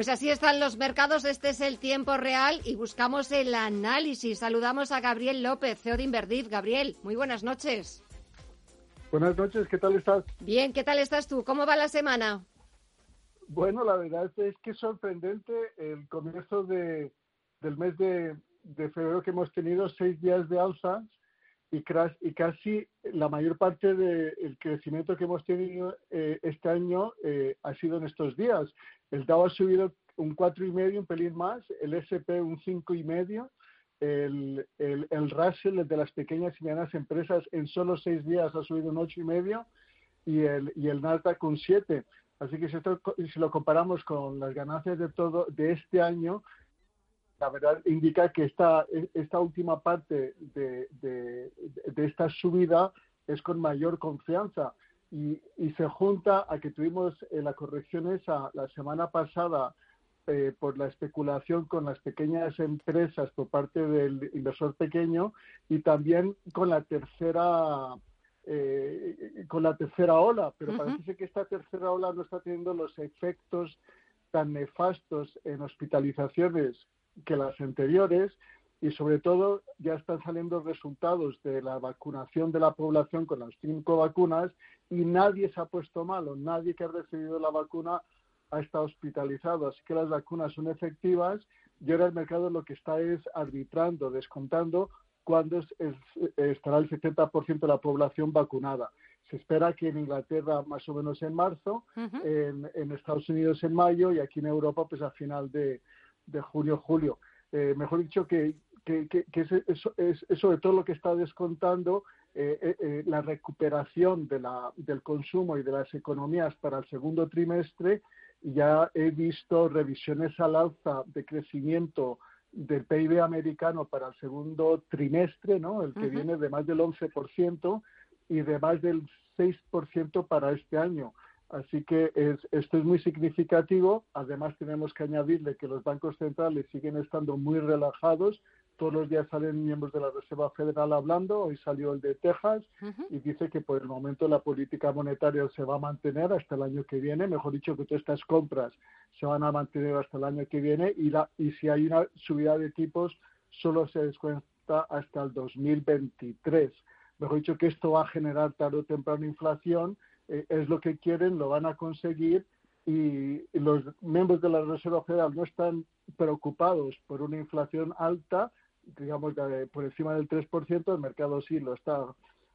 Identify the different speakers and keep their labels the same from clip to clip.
Speaker 1: Pues así están los mercados, este es el tiempo real y buscamos el análisis. Saludamos a Gabriel López, CEO de Inverdiv. Gabriel, muy buenas noches.
Speaker 2: Buenas noches, ¿qué tal estás?
Speaker 1: Bien, ¿qué tal estás tú? ¿Cómo va la semana?
Speaker 2: Bueno, la verdad es que es sorprendente el comienzo de, del mes de, febrero que hemos tenido seis días de alza y, y casi la mayor parte del crecimiento que hemos tenido eh, este año eh, ha sido en estos días. El Dow ha subido un cuatro y medio, un pelín más, el S&P un cinco y medio, el, el, el, Russell, el de las pequeñas y medianas empresas, en solo seis días ha subido un ocho y medio y el, y el Nasdaq un siete. Así que si, esto, si lo comparamos con las ganancias de todo de este año, la verdad indica que esta, esta última parte de, de, de esta subida es con mayor confianza y, se junta a que tuvimos eh, la corrección esa la semana pasada eh, por la especulación con las pequeñas empresas por parte del inversor pequeño y también con la tercera eh, con la tercera ola, pero parece que esta tercera ola no está teniendo los efectos tan nefastos en hospitalizaciones que las anteriores y sobre todo ya están saliendo resultados de la vacunación de la población con las cinco vacunas y nadie se ha puesto malo, nadie que ha recibido la vacuna ha estado hospitalizado, así que las vacunas son efectivas y ahora el mercado lo que está es arbitrando, descontando cuándo estará el 70% de la población vacunada. Se espera que en Inglaterra más o menos en marzo, en, Estados Unidos en mayo y aquí en Europa pues a final de, junio, julio. Eh, mejor dicho que que, es, sobre todo lo que está descontando eh, eh, la recuperación de la, del consumo y de las economías para el segundo trimestre. Ya he visto revisiones al alza de crecimiento del PIB americano para el segundo trimestre, ¿no? el que viene de más del 11% y de más del 6% para este año. Así que esto es muy significativo. Además, tenemos que añadirle que los bancos centrales siguen estando muy relajados todos los días salen miembros de la Reserva Federal hablando, hoy salió el de Texas y dice que por el momento la política monetaria se va a mantener hasta el año que viene, mejor dicho que todas estas compras se van a mantener hasta el año que viene y, la, y si hay una subida de tipos solo se descuenta hasta el 2023. Mejor dicho que esto va a generar tarde o temprano inflación, eh, es lo que quieren, lo van a conseguir y los miembros de la Reserva Federal no están preocupados por una inflación alta, digamos, por encima del 3%, el mercado sí lo está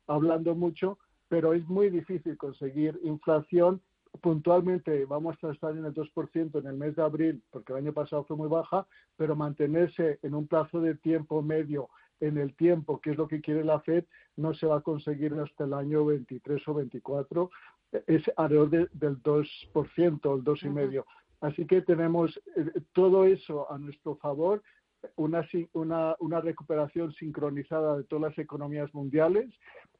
Speaker 2: hablando mucho, pero es muy difícil conseguir inflación. Puntualmente vamos a estar en el 2% en el mes de abril, porque el año pasado fue muy baja, pero mantenerse en un plazo de tiempo medio en el tiempo, que es lo que quiere la Fed, no se va a conseguir hasta el año 23 o 24, es alrededor del 2%, el 2,5%. Así que tenemos eh, todo eso a nuestro favor una, una, una recuperación sincronizada de todas las economías mundiales,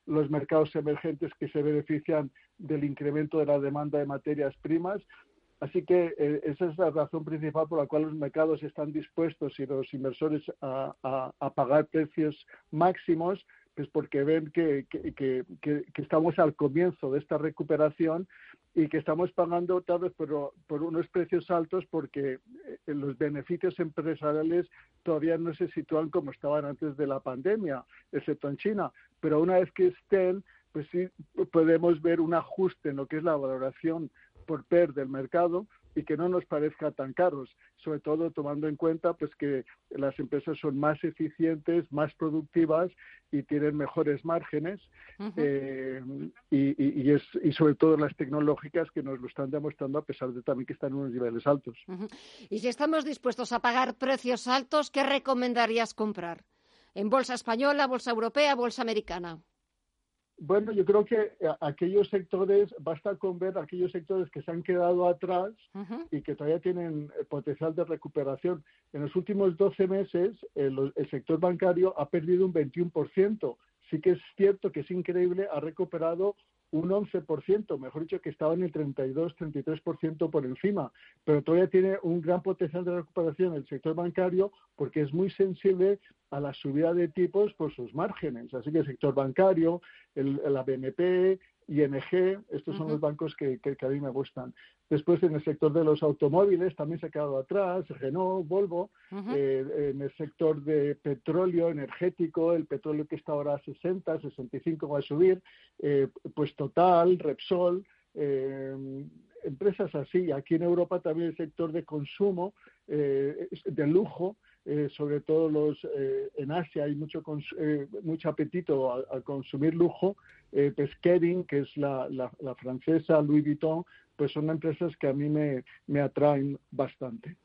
Speaker 2: los mercados emergentes que se benefician del incremento de la demanda de materias primas. Así que eh, esa es la razón principal por la cual los mercados están dispuestos y los inversores a, pagar precios máximos pues porque ven que, estamos al comienzo de esta recuperación y que estamos pagando tal vez por, por unos precios altos porque eh, los beneficios empresariales todavía no se sitúan como estaban antes de la pandemia, excepto en China. Pero una vez que estén, pues sí podemos ver un ajuste en lo que es la valoración por PER del mercado y que no nos parezca tan caros, sobre todo tomando en cuenta pues que las empresas son más eficientes, más productivas y tienen mejores márgenes eh, y, es, y sobre todo las tecnológicas que nos lo están demostrando a pesar de también que están en unos niveles altos.
Speaker 1: Y si estamos dispuestos a pagar precios altos, ¿qué recomendarías comprar? ¿En bolsa española, bolsa europea, bolsa americana?
Speaker 2: Bueno, yo creo que eh, aquellos sectores, basta con ver aquellos sectores que se han quedado atrás y que todavía tienen eh, potencial de recuperación. En los últimos 12 meses, el, el sector bancario ha perdido un 21%. Sí que es cierto que es increíble, ha recuperado un 11%, mejor dicho, que estaba en el 32-33% por encima, pero todavía tiene un gran potencial de recuperación el sector bancario porque es muy sensible a la subida de tipos por sus márgenes. Así que el sector bancario, el, la BNP, ING, estos son los bancos que, a mí me gustan. Después, en el sector de los automóviles también se ha quedado atrás, Renault, Volvo. Eh, en el sector de petróleo energético, el petróleo que está ahora a 60, 65 va a subir, eh, pues Total, Repsol, eh, empresas así. Aquí en Europa también el sector de consumo, de lujo, sobre todo los en Asia hay mucho mucho apetito a, consumir lujo eh, que es la, la, francesa Louis Vuitton pues son empresas que a mí me, me atraen bastante.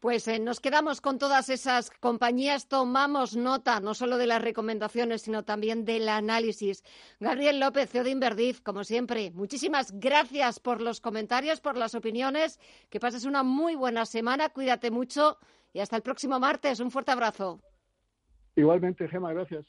Speaker 1: Pues eh, nos quedamos con todas esas compañías, tomamos nota no solo de las recomendaciones, sino también del análisis. Gabriel López, CEO de Inverdiv, como siempre, muchísimas gracias por los comentarios, por las opiniones. Que pases una muy buena semana, cuídate mucho y hasta el próximo martes. Un fuerte abrazo.
Speaker 2: Igualmente, Gema, gracias.